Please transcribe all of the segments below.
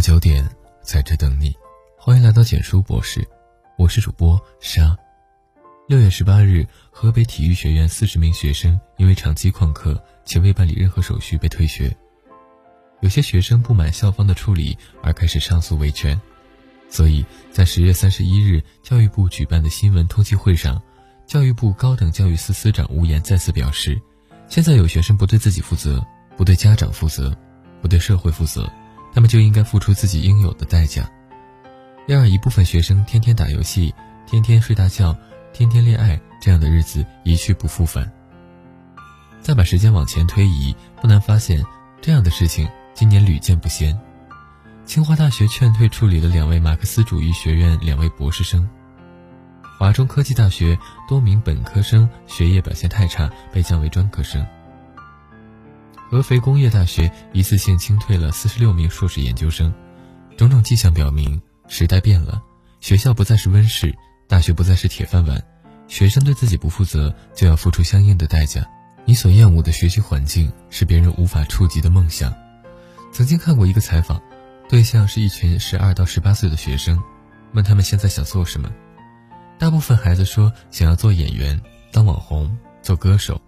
九点在这等你，欢迎来到简书博士，我是主播沙。六月十八日，河北体育学院四十名学生因为长期旷课且未办理任何手续被退学。有些学生不满校方的处理而开始上诉维权，所以在十月三十一日教育部举办的新闻通气会上，教育部高等教育司司长吴岩再次表示：现在有学生不对自己负责，不对家长负责，不对社会负责。他们就应该付出自己应有的代价，要让一部分学生天天打游戏、天天睡大觉、天天恋爱这样的日子一去不复返。再把时间往前推移，不难发现，这样的事情今年屡见不鲜。清华大学劝退处理了两位马克思主义学院两位博士生，华中科技大学多名本科生学业表现太差，被降为专科生。合肥工业大学一次性清退了四十六名硕士研究生，种种迹象表明，时代变了，学校不再是温室，大学不再是铁饭碗，学生对自己不负责，就要付出相应的代价。你所厌恶的学习环境，是别人无法触及的梦想。曾经看过一个采访，对象是一群十二到十八岁的学生，问他们现在想做什么，大部分孩子说想要做演员、当网红、做歌手，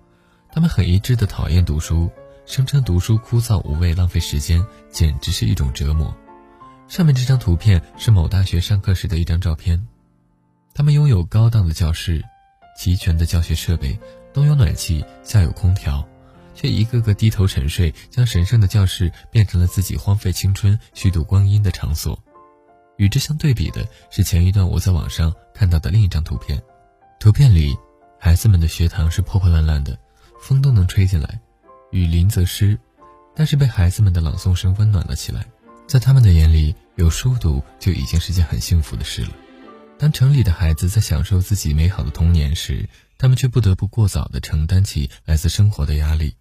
他们很一致的讨厌读书。声称读书枯燥无味、浪费时间，简直是一种折磨。上面这张图片是某大学上课时的一张照片，他们拥有高档的教室、齐全的教学设备，冬有暖气，夏有空调，却一个个低头沉睡，将神圣的教室变成了自己荒废青春、虚度光阴的场所。与之相对比的是前一段我在网上看到的另一张图片，图片里孩子们的学堂是破破烂烂的，风都能吹进来。雨淋则湿，但是被孩子们的朗诵声温暖了起来。在他们的眼里，有书读就已经是件很幸福的事了。当城里的孩子在享受自己美好的童年时，他们却不得不过早地承担起来自生活的压力。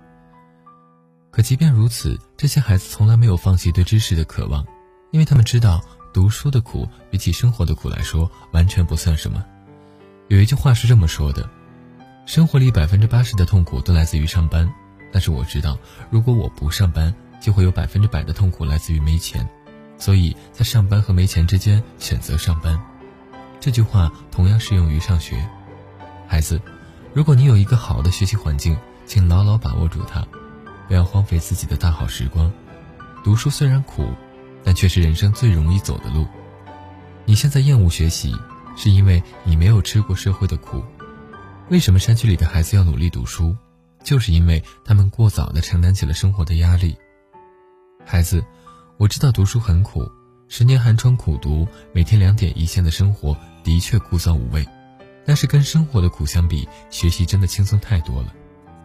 可即便如此，这些孩子从来没有放弃对知识的渴望，因为他们知道读书的苦比起生活的苦来说完全不算什么。有一句话是这么说的：生活里百分之八十的痛苦都来自于上班。但是我知道，如果我不上班，就会有百分之百的痛苦来自于没钱，所以在上班和没钱之间选择上班。这句话同样适用于上学。孩子，如果你有一个好的学习环境，请牢牢把握住它，不要荒废自己的大好时光。读书虽然苦，但却是人生最容易走的路。你现在厌恶学习，是因为你没有吃过社会的苦。为什么山区里的孩子要努力读书？就是因为他们过早地承担起了生活的压力。孩子，我知道读书很苦，十年寒窗苦读，每天两点一线的生活的确枯燥无味。但是跟生活的苦相比，学习真的轻松太多了。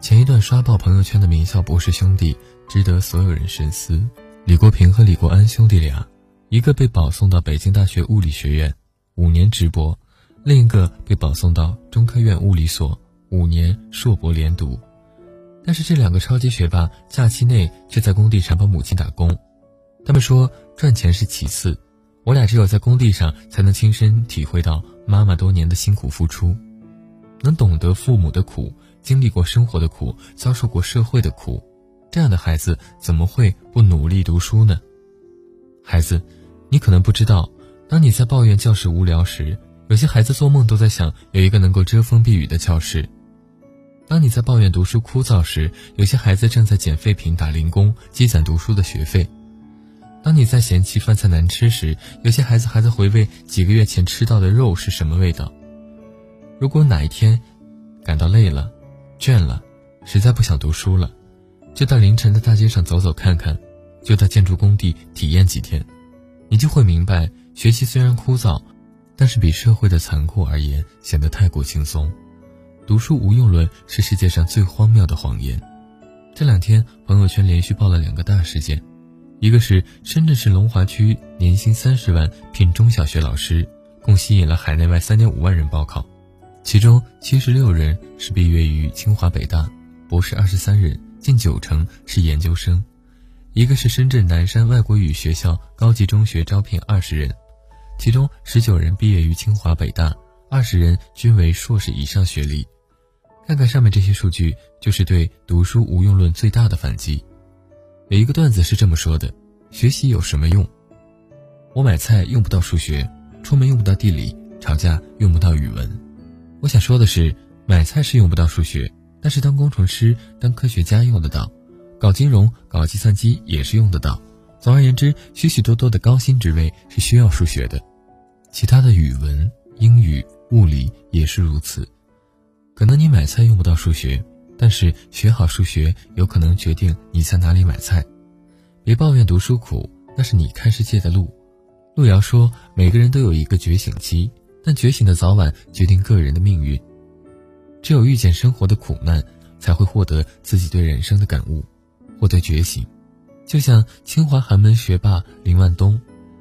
前一段刷爆朋友圈的名校博士兄弟，值得所有人深思。李国平和李国安兄弟俩，一个被保送到北京大学物理学院，五年直博；另一个被保送到中科院物理所，五年硕博连读。但是这两个超级学霸假期内却在工地上帮母亲打工，他们说赚钱是其次，我俩只有在工地上才能亲身体会到妈妈多年的辛苦付出，能懂得父母的苦，经历过生活的苦，遭受过社会的苦，这样的孩子怎么会不努力读书呢？孩子，你可能不知道，当你在抱怨教室无聊时，有些孩子做梦都在想有一个能够遮风避雨的教室。当你在抱怨读书枯燥时，有些孩子正在捡废品、打零工，积攒读书的学费；当你在嫌弃饭菜难吃时，有些孩子还在回味几个月前吃到的肉是什么味道。如果哪一天感到累了、倦了，实在不想读书了，就到凌晨的大街上走走看看，就到建筑工地体验几天，你就会明白，学习虽然枯燥，但是比社会的残酷而言，显得太过轻松。读书无用论是世界上最荒谬的谎言。这两天朋友圈连续爆了两个大事件，一个是深圳市龙华区年薪三十万聘中小学老师，共吸引了海内外三点五万人报考，其中七十六人是毕业于清华北大，博士二十三人，近九成是研究生；一个是深圳南山外国语学校高级中学招聘二十人，其中十九人毕业于清华北大，二十人均为硕士以上学历。看看上面这些数据，就是对读书无用论最大的反击。有一个段子是这么说的：学习有什么用？我买菜用不到数学，出门用不到地理，吵架用不到语文。我想说的是，买菜是用不到数学，但是当工程师、当科学家用得到，搞金融、搞计算机也是用得到。总而言之，许许多多的高薪职位是需要数学的，其他的语文、英语、物理也是如此。可能你买菜用不到数学，但是学好数学有可能决定你在哪里买菜。别抱怨读书苦，那是你看世界的路。路遥说：“每个人都有一个觉醒期，但觉醒的早晚决定个人的命运。只有遇见生活的苦难，才会获得自己对人生的感悟，获得觉醒。就像清华寒门学霸林万东，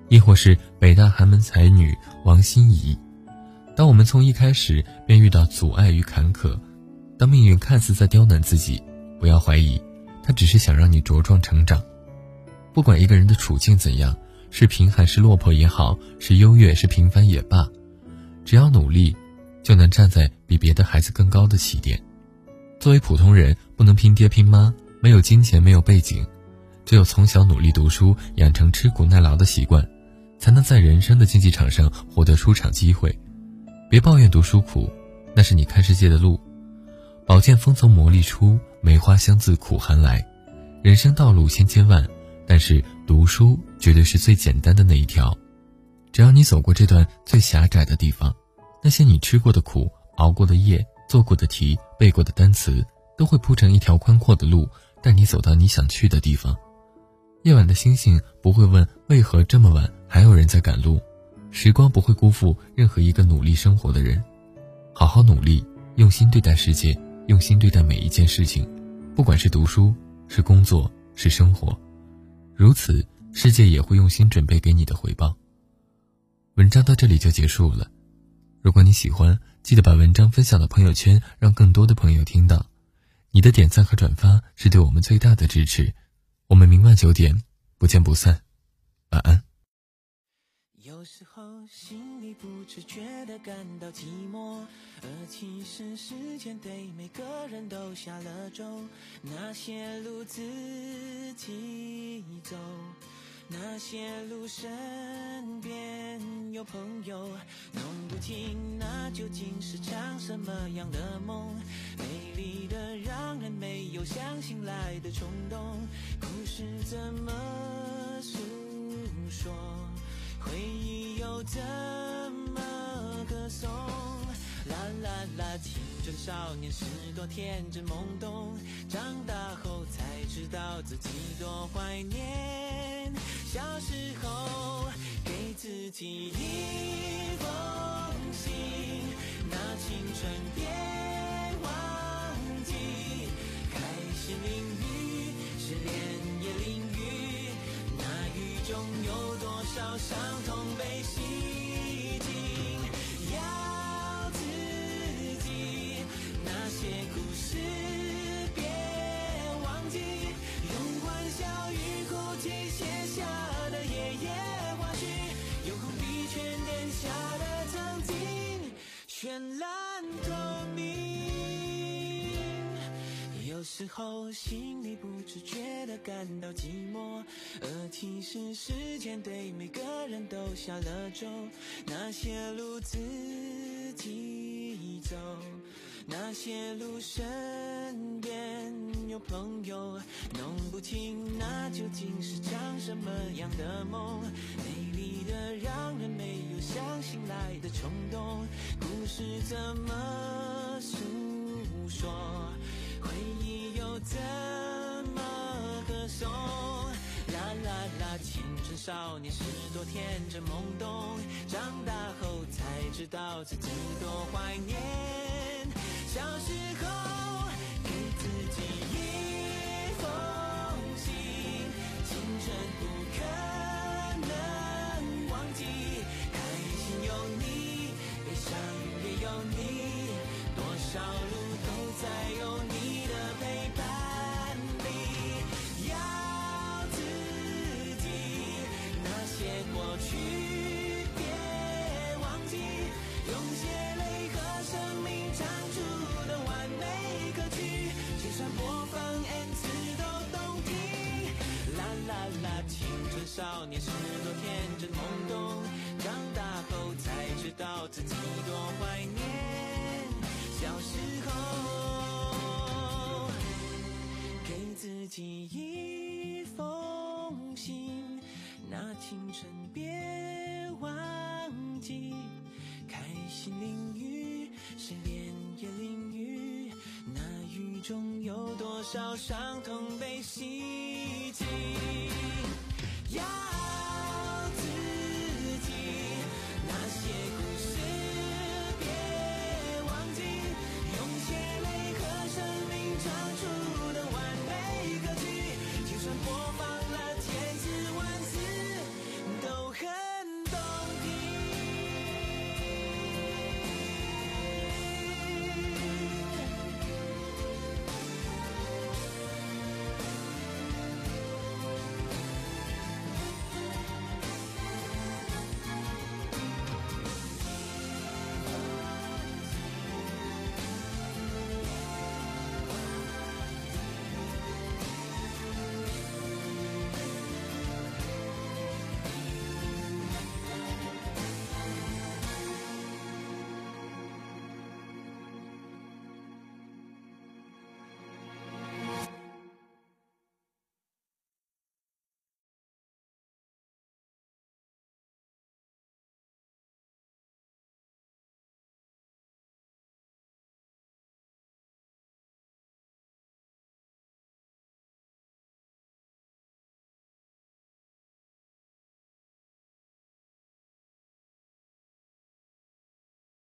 亦或是北大寒门才女王心怡。当我们从一开始便遇到阻碍与坎坷，当命运看似在刁难自己，不要怀疑，他只是想让你茁壮成长。不管一个人的处境怎样。”是贫寒是落魄也好，是优越是平凡也罢，只要努力，就能站在比别的孩子更高的起点。作为普通人，不能拼爹拼妈，没有金钱，没有背景，只有从小努力读书，养成吃苦耐劳的习惯，才能在人生的竞技场上获得出场机会。别抱怨读书苦，那是你看世界的路。宝剑锋从磨砺出，梅花香自苦寒来。人生道路千千万。但是读书绝对是最简单的那一条，只要你走过这段最狭窄的地方，那些你吃过的苦、熬过的夜、做过的题、背过的单词，都会铺成一条宽阔的路，带你走到你想去的地方。夜晚的星星不会问为何这么晚还有人在赶路，时光不会辜负任何一个努力生活的人。好好努力，用心对待世界，用心对待每一件事情，不管是读书、是工作、是生活。如此，世界也会用心准备给你的回报。文章到这里就结束了。如果你喜欢，记得把文章分享到朋友圈，让更多的朋友听到。你的点赞和转发是对我们最大的支持。我们明晚九点不见不散。晚安。只觉得感到寂寞，而其实时间对每个人都下了咒。那些路自己走，那些路身边有朋友，弄不清那究竟是场什么样的梦，美丽的让人没有相信来的冲动，故事怎么诉说？回忆又怎那，青春少年是多天真懵懂，长大后才知道自己多怀念。小时候，给自己一封信，那青春后，心里不自觉的感到寂寞，而其实时间对每个人都下了咒。那些路自己走，那些路身边有朋友，弄不清那究竟是场什么样的梦，美丽的让人没有相信来的冲动，故事怎么诉说？怎么歌颂？啦啦啦，青春少年时多天真懵懂，长大后才知道自己多怀念小时候，给自己一封信，青春不可啦，青春少年是多天真懵懂，长大后才知道自己多怀念小时候。给自己一封信，那青春别忘记。开心淋雨，失恋也淋雨，那雨中有多少伤痛被洗净。Yeah.